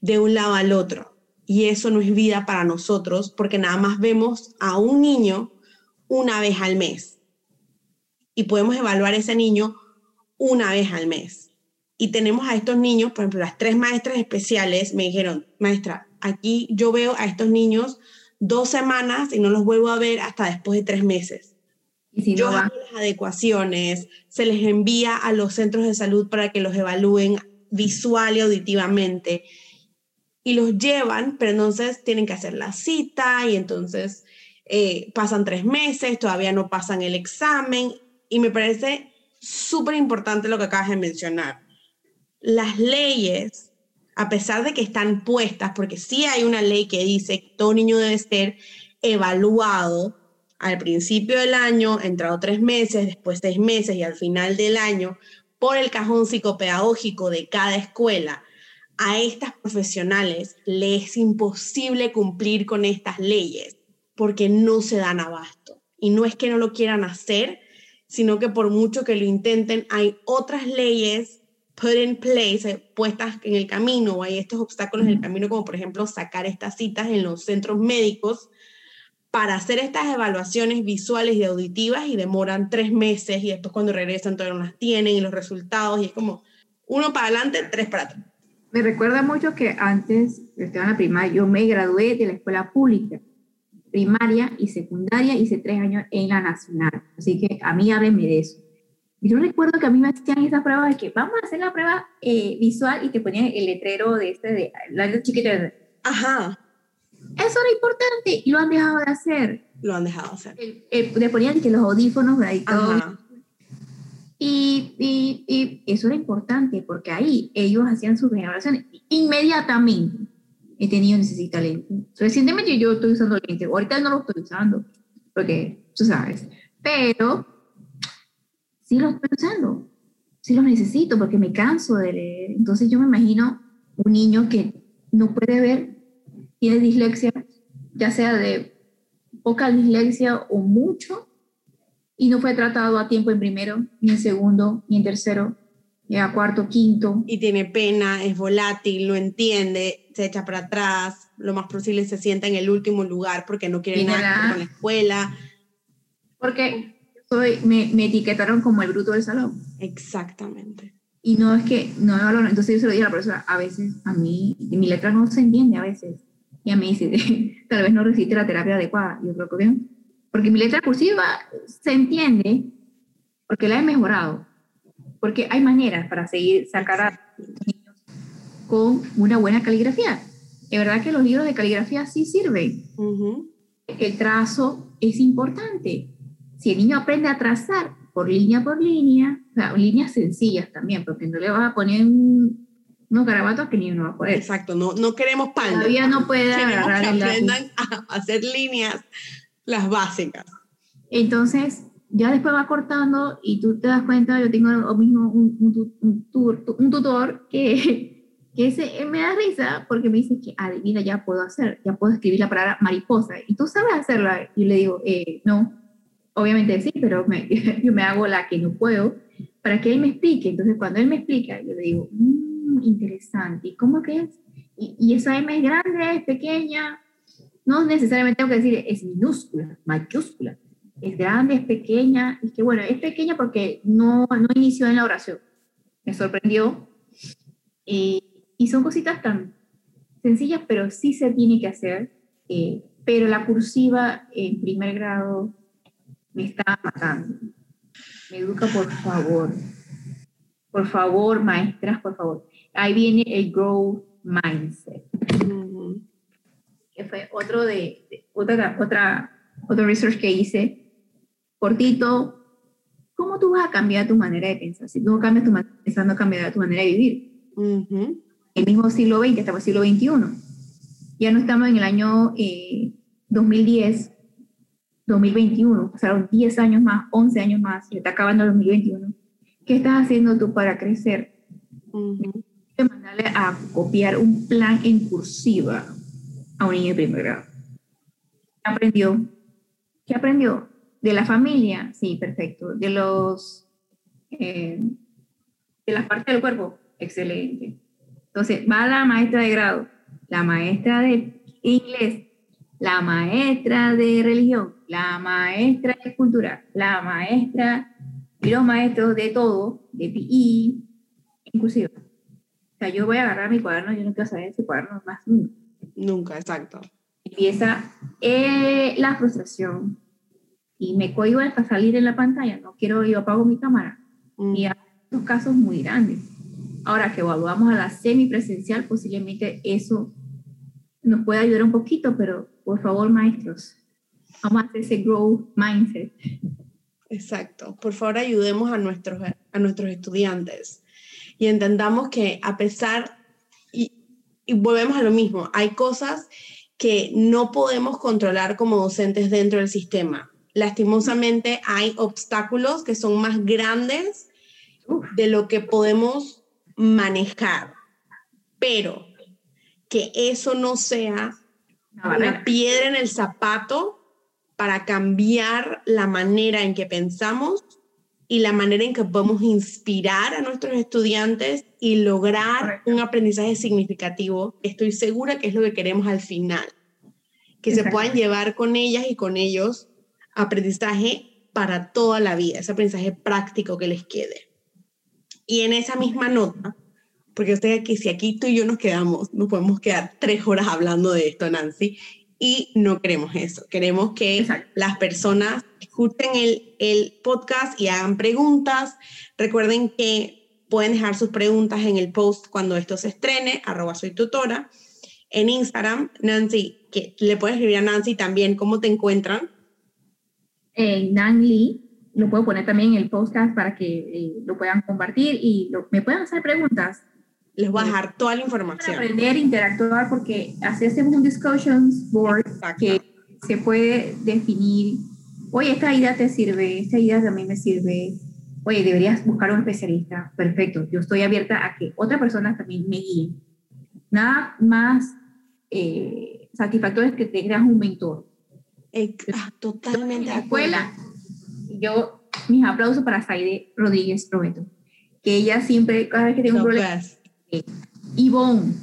de un lado al otro. Y eso no es vida para nosotros porque nada más vemos a un niño una vez al mes. Y podemos evaluar a ese niño una vez al mes. Y tenemos a estos niños, por ejemplo, las tres maestras especiales me dijeron, maestra, aquí yo veo a estos niños dos semanas y no los vuelvo a ver hasta después de tres meses. ¿Y si Yo hago las adecuaciones, se les envía a los centros de salud para que los evalúen visual y auditivamente y los llevan, pero entonces tienen que hacer la cita y entonces eh, pasan tres meses, todavía no pasan el examen y me parece súper importante lo que acabas de mencionar. Las leyes a pesar de que están puestas, porque sí hay una ley que dice que todo niño debe ser evaluado al principio del año, entrado tres meses, después seis meses y al final del año, por el cajón psicopedagógico de cada escuela, a estas profesionales les es imposible cumplir con estas leyes porque no se dan abasto. Y no es que no lo quieran hacer, sino que por mucho que lo intenten, hay otras leyes put in place, eh, puestas en el camino, o hay estos obstáculos en el camino, como por ejemplo sacar estas citas en los centros médicos para hacer estas evaluaciones visuales y auditivas y demoran tres meses y después cuando regresan todavía no las tienen y los resultados y es como uno para adelante, tres para atrás. Me recuerda mucho que antes, estaba en la primaria, yo me gradué de la escuela pública, primaria y secundaria, hice tres años en la nacional, así que a mí háblenme de eso yo recuerdo que a mí me hacían esa prueba de que vamos a hacer la prueba eh, visual y te ponían el letrero de este, de la chiquita. Ajá. Eso era importante y lo han dejado de hacer. Lo han dejado de hacer. le ponían que los audífonos ahí todo. Y, y, y, eso era importante porque ahí ellos hacían sus evaluaciones inmediatamente. Este niño necesita lente. Recientemente yo estoy usando lente. Ahorita no lo estoy usando porque tú sabes. Pero sí los estoy usando, sí los necesito porque me canso de leer. Entonces yo me imagino un niño que no puede ver, tiene dislexia, ya sea de poca dislexia o mucho, y no fue tratado a tiempo en primero, ni en segundo, ni en tercero. Llega cuarto, quinto. Y tiene pena, es volátil, no entiende, se echa para atrás, lo más posible se sienta en el último lugar porque no quiere nada con la escuela. Porque soy, me, me, etiquetaron como el bruto del salón. Exactamente. Y no es que no me valoran. Entonces yo se lo digo a la profesora, a veces a mí, mi letra no se entiende a veces. Y a mí dice, tal vez no resiste la terapia adecuada. Yo creo que bien. Porque mi letra cursiva se entiende porque la he mejorado. Porque hay maneras para seguir sacar a los niños con una buena caligrafía. Es verdad que los libros de caligrafía sí sirven. El trazo es importante. Si el niño aprende a trazar por línea por línea, o sea, líneas sencillas también, porque no le vas a poner un, unos garabatos que ni uno va a poder. Exacto, no, no queremos pan. Todavía no puede agarrar que aprendan a hacer líneas, las básicas. Entonces, ya después va cortando y tú te das cuenta, yo tengo lo mismo un, un, un, un tutor que, que ese, me da risa porque me dice que adivina, ya puedo hacer, ya puedo escribir la palabra mariposa y tú sabes hacerla. Y le digo, eh, no, obviamente sí, pero me, yo me hago la que no puedo para que él me explique. Entonces, cuando él me explica, yo le digo, mmm, interesante, ¿y cómo que es? Y, y, esa M es grande, es pequeña, no necesariamente tengo que decir es minúscula, mayúscula es grande, es pequeña, y que bueno, es pequeña porque no, no inició en la oración. Me sorprendió. Y, y son cositas tan sencillas, pero sí se tiene que hacer. Eh, pero la cursiva en primer grado me está matando. Me educa, por favor. Por favor, maestras, por favor. Ahí viene el Grow Mindset. Que fue otro de, de otra, otra, otro research que hice cortito, ¿cómo tú vas a cambiar tu manera de pensar? Si tú no cambias tu manera de pensar, no cambiará tu manera de vivir. El mismo siglo XX, estamos en el siglo XXI. Ya no estamos en el año 2010, 2021, pasaron 10 años más, 11 años más, se está acabando el 2021. ¿Qué estás haciendo tú para crecer? Mandarle a copiar un plan en cursiva a un niño de primer grado. ¿Qué aprendió? ¿Qué aprendió? De la familia, sí, perfecto. De los eh, de las partes del cuerpo, excelente. Entonces, va la maestra de grado, la maestra de inglés, la maestra de religión, la maestra de cultura, la maestra y los maestros de todo, de PI, inclusive. O sea, yo voy a agarrar mi cuaderno, yo quiero saber ese cuaderno más nunca. Nunca, exacto. Empieza eh, la frustración, y me cohibo hasta salir en la pantalla, no quiero, yo apago mi cámara. Mm. Y hay casos muy grandes. Ahora que evaluamos a la semipresencial, posiblemente eso nos puede ayudar un poquito, pero por favor, maestros, vamos a hacer ese growth mindset. Exacto. Por favor, ayudemos a nuestros, a nuestros estudiantes y entendamos que a pesar, y, y volvemos a lo mismo, hay cosas que no podemos controlar como docentes dentro del sistema lastimosamente hay obstáculos que son más grandes de lo que podemos manejar, pero que eso no sea una piedra en el zapato para cambiar la manera en que pensamos y la manera en que podemos inspirar a nuestros estudiantes y lograr un aprendizaje significativo. Estoy segura que es lo que queremos al final, que se puedan llevar con ellas y con ellos aprendizaje para toda la vida, ese aprendizaje práctico que les quede. Y en esa misma nota, porque usted aquí, si aquí tú y yo nos quedamos, nos podemos quedar tres horas hablando de esto, Nancy, y no queremos eso. Queremos que las personas escuchen el, el podcast y hagan preguntas. Recuerden que pueden dejar sus preguntas en el post cuando esto se estrene, arroba soy tutora. En Instagram, Nancy, que le puedes escribir a Nancy también cómo te encuentran eh, Nan Lee, lo puedo poner también en el podcast para que eh, lo puedan compartir y me puedan hacer preguntas. Les voy a dejar toda la información. Para aprender, interactuar, porque así hacemos un discussions board que se puede definir, oye, esta idea te sirve, esta idea también me sirve, oye, deberías buscar un especialista. Perfecto, yo estoy abierta a que otra persona también me guíe. Nada más eh, satisfactorio es que tengas un mentor Ah, totalmente de escuela. Yo, mis aplausos para Saide Rodríguez Prometo. que ella siempre, cada vez que tengo un problema, eh, Yvonne.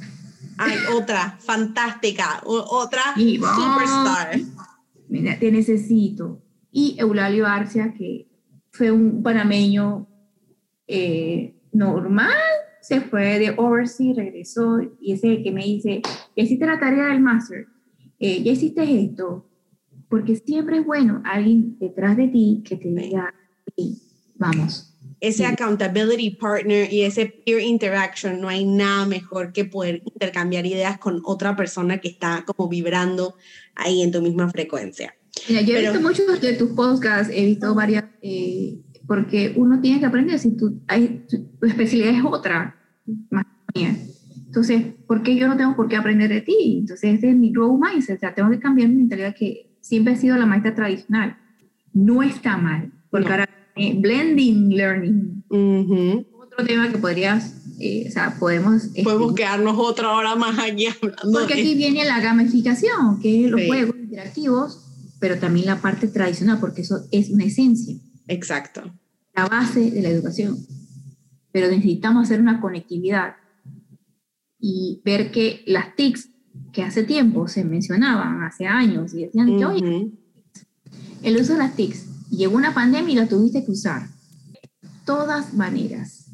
Ay, otra, fantástica, otra superstar. Mira, te necesito. Y Eulalio Arcia, que fue un panameño eh, normal, se fue de Overseas, regresó, y ese que me dice, ya hiciste la tarea del máster, eh, ya hiciste esto, porque siempre es bueno alguien detrás de ti que te diga, vamos. Ese accountability partner y ese peer interaction, no hay nada mejor que poder intercambiar ideas con otra persona que está como vibrando ahí en tu misma frecuencia. Mira, yo he visto muchos de tus podcasts, he visto varias, eh, porque uno tiene que aprender, si tú, hay, tu especialidad es otra, más mía. Entonces, ¿por qué yo no tengo por qué aprender de ti? Entonces, ese es mi growth mindset, o sea, tengo que cambiar mi mentalidad que siempre he sido la maestra tradicional. No está mal, porque ahora eh, blending learning, otro tema que podrías, eh, o sea, podemos... Podemos quedarnos otra hora más aquí hablando. Porque aquí viene la gamificación, que es los juegos interactivos, pero también la parte tradicional, porque eso es una esencia. Exacto. La base de la educación. Pero necesitamos hacer una conectividad y ver que las TICs que hace tiempo se mencionaban, hace años, y decían que, oye, el uso de las TICs, llegó una pandemia y la tuviste que usar. De todas maneras.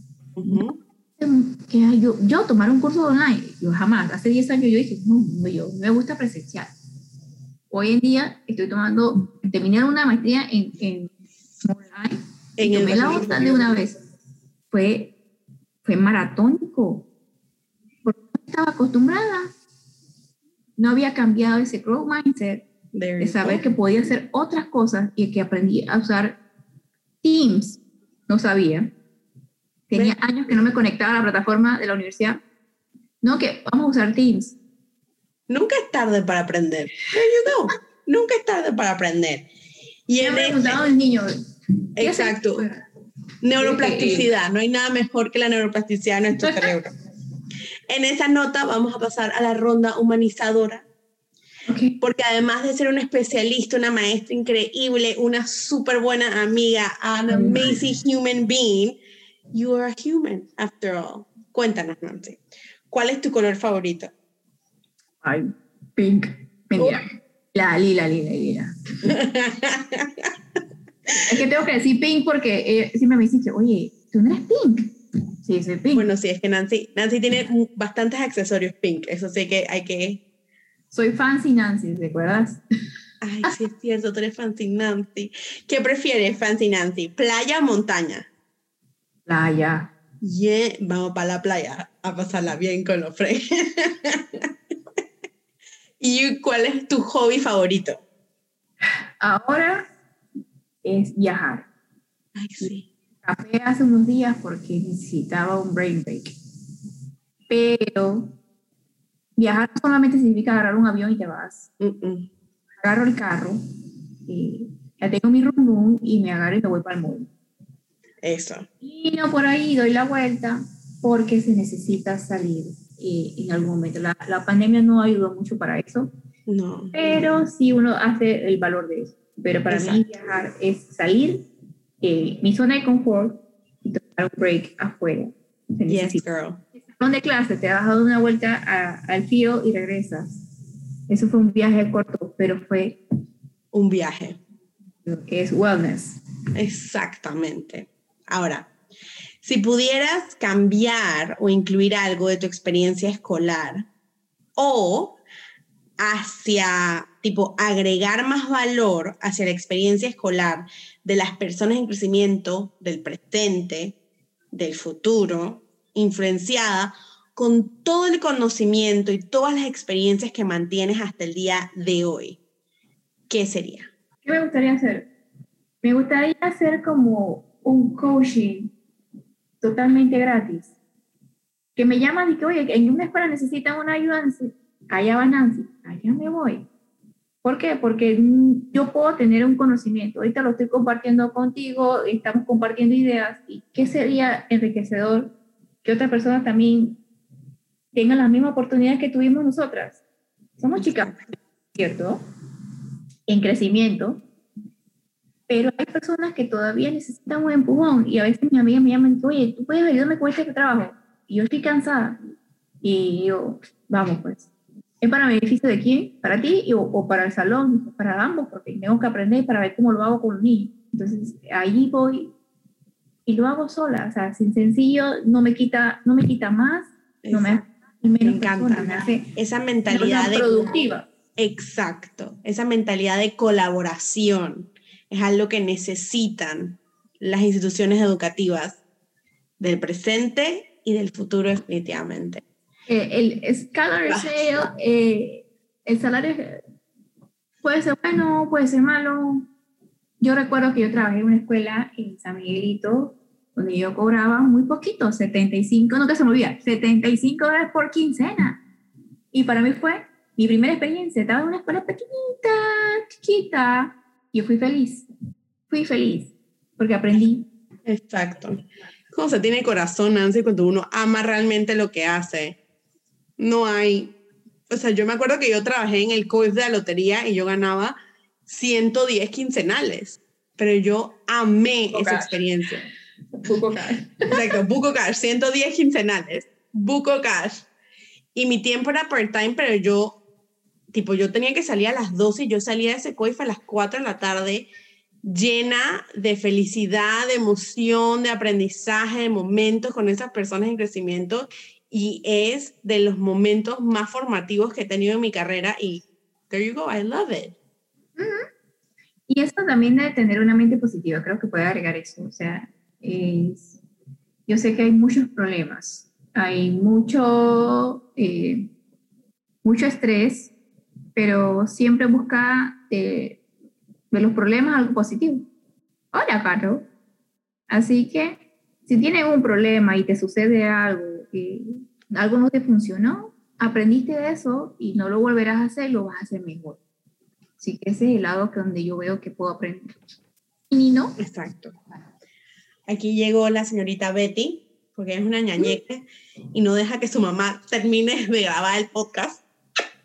que yo, yo tomar un curso online, yo jamás, hace 10 años yo dije, no, no, yo me gusta presencial. Hoy en día estoy tomando, terminé una maestría en, en online, en y tomé la otra de una vez. Fue, fue maratónico, porque no estaba acostumbrada no había cambiado ese growth mindset de saber que podía hacer otras cosas y que aprendí a usar Teams. No sabía. Tenía años que no me conectaba a la plataforma de la universidad. No, que vamos a usar Teams. Nunca es tarde para aprender. You Nunca es tarde para aprender. Y me he preguntado el niño. Exacto. Neuroplasticidad. No hay nada mejor que la neuroplasticidad de nuestro cerebro. En esa nota vamos a pasar a la ronda humanizadora. Porque además de ser una especialista, una maestra increíble, una súper buena amiga, an amazing human being, you are a human after all. Cuéntanos, Nancy. ¿Cuál es tu color favorito? Ay, pink. Mentira. La lila, lila, lila. es que tengo que decir pink porque eh, siempre me dice oye, tú no eres pink. Sí, soy pink. Bueno, sí, es que Nancy, Nancy tiene bastantes accesorios pink, eso sí que hay que... Soy fancy Nancy, ¿te acuerdas? Ay, sí es cierto, tú eres fancy Nancy. ¿Qué prefieres, fancy Nancy? ¿Playa o montaña? Playa. Yeah, vamos para la playa a pasarla bien con los freys. ¿Y cuál es tu hobby favorito? Ahora es viajar. Ay, sí café hace unos días porque necesitaba un brain break. Pero viajar solamente significa agarrar un avión y te vas. Agarro el carro, y ya tengo mi room y me agarro y me voy para el mundo. Eso. Y no por ahí doy la vuelta porque se necesita salir eh, en algún momento. La, la, pandemia no ayudó mucho para eso. No. Pero sí uno hace el valor de eso. Pero para mí viajar es salir eh, mi zona de confort y tomar un break afuera. Yes, girl. de clase, te has dado una vuelta al fío y regresas. Eso fue un viaje corto, pero fue... Un viaje. es wellness. Exactamente. Ahora, si pudieras cambiar o incluir algo de tu experiencia escolar o hacia, tipo, agregar más valor hacia la experiencia escolar de las personas en crecimiento del presente, del futuro, influenciada con todo el conocimiento y todas las experiencias que mantienes hasta el día de hoy, ¿qué sería? ¿Qué me gustaría hacer? Me gustaría hacer como un coaching totalmente gratis. Que me llaman y que, oye, en una escuela necesitan una ayuda, allá va Nancy, allá me voy. ¿Por qué? Porque yo puedo tener un conocimiento. Ahorita lo estoy compartiendo contigo, estamos compartiendo ideas. ¿Y qué sería enriquecedor que otra persona también tenga la misma oportunidad que tuvimos nosotras? Somos chicas, ¿cierto? En crecimiento. pero hay personas que todavía necesitan un empujón y a veces mi amiga me llaman, oye, ¿tú puedes ayudarme con este trabajo? Y yo estoy cansada. Y yo, vamos pues. ¿Es para beneficio de quién? ¿Para ti o, para el salón? Para ambos, porque tengo que aprender para ver cómo lo hago con los niños. Entonces, ahí voy y lo hago sola. O sea, sin sencillo, no me quita, no me quita más, no me, me encanta. esa mentalidad de, productiva. Exacto, esa mentalidad de colaboración es algo que necesitan las instituciones educativas del presente y del futuro definitivamente. Eh, el salary eh, el salario puede ser bueno, puede ser malo. Yo recuerdo que yo trabajé en una escuela en San Miguelito, donde yo cobraba muy poquito, 75, no te se me olvida, 75 dólares por quincena. Y para mí fue mi primera experiencia. Estaba en una escuela pequeñita, chiquita, y yo fui feliz. Fui feliz, porque aprendí. Exacto. Como se tiene corazón, Nancy, cuando uno ama realmente lo que hace no hay, o sea, yo me acuerdo que yo trabajé en el COIF de la lotería y yo ganaba 110 quincenales, pero yo amé esa experiencia. Buco Cash. Exacto, Buco Cash, 110 quincenales, Buco Cash. Y mi tiempo era part-time, pero yo, tipo, yo tenía que salir a las 12 y yo salía de ese COIF a las 4 de la tarde llena de felicidad, de emoción, de aprendizaje, de momentos con esas personas en crecimiento y es de los momentos más formativos que he tenido en mi carrera y there you go, I love it. Y eso también de tener una mente positiva, creo que puede agregar eso. O sea, es, yo sé que hay muchos problemas, hay mucho, eh, mucho estrés, pero siempre busca de, los problemas algo positivo. Hola, Carlos. Así que si tienes un problema y te sucede algo algo no te funcionó, aprendiste de eso y no lo volverás a hacer, lo vas a hacer mejor. Así que ese es el lado que donde yo veo que puedo aprender. Y no. Exacto. Aquí llegó la señorita Betty, porque es una ñañeque y no deja que su mamá termine de grabar el podcast.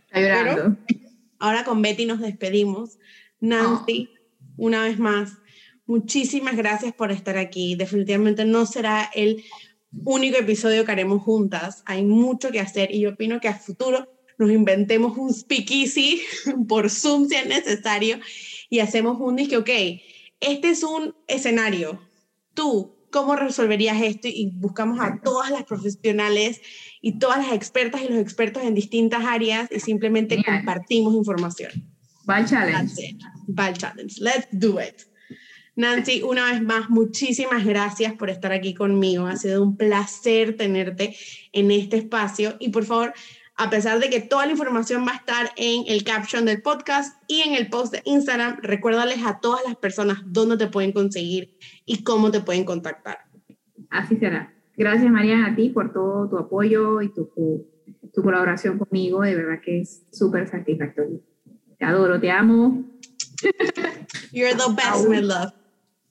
Está llorando. ahora con Betty nos despedimos. Nancy, una vez más, muchísimas gracias por estar aquí. Definitivamente no será el único episodio que haremos juntas. Hay mucho que hacer y yo opino que a futuro nos inventemos un speakeasy por Zoom si es necesario y hacemos un disque, ok, este es un escenario. Tú, ¿cómo resolverías esto? Y buscamos a todas las profesionales y todas las expertas y los expertos en distintas áreas y simplemente compartimos información. Bye challenge. Bye challenge. Let's do it. Nancy, una vez más, muchísimas gracias por estar aquí conmigo. Ha sido un placer tenerte en este espacio y por favor, a pesar de que toda la información va a estar en el caption del podcast y en el post de Instagram, recuérdales a todas las personas dónde te pueden conseguir y cómo te pueden contactar. Así será. Gracias, María, a ti por todo tu apoyo y tu, tu colaboración conmigo. De verdad que es súper satisfactorio. Te adoro, te amo. You're the best, my love.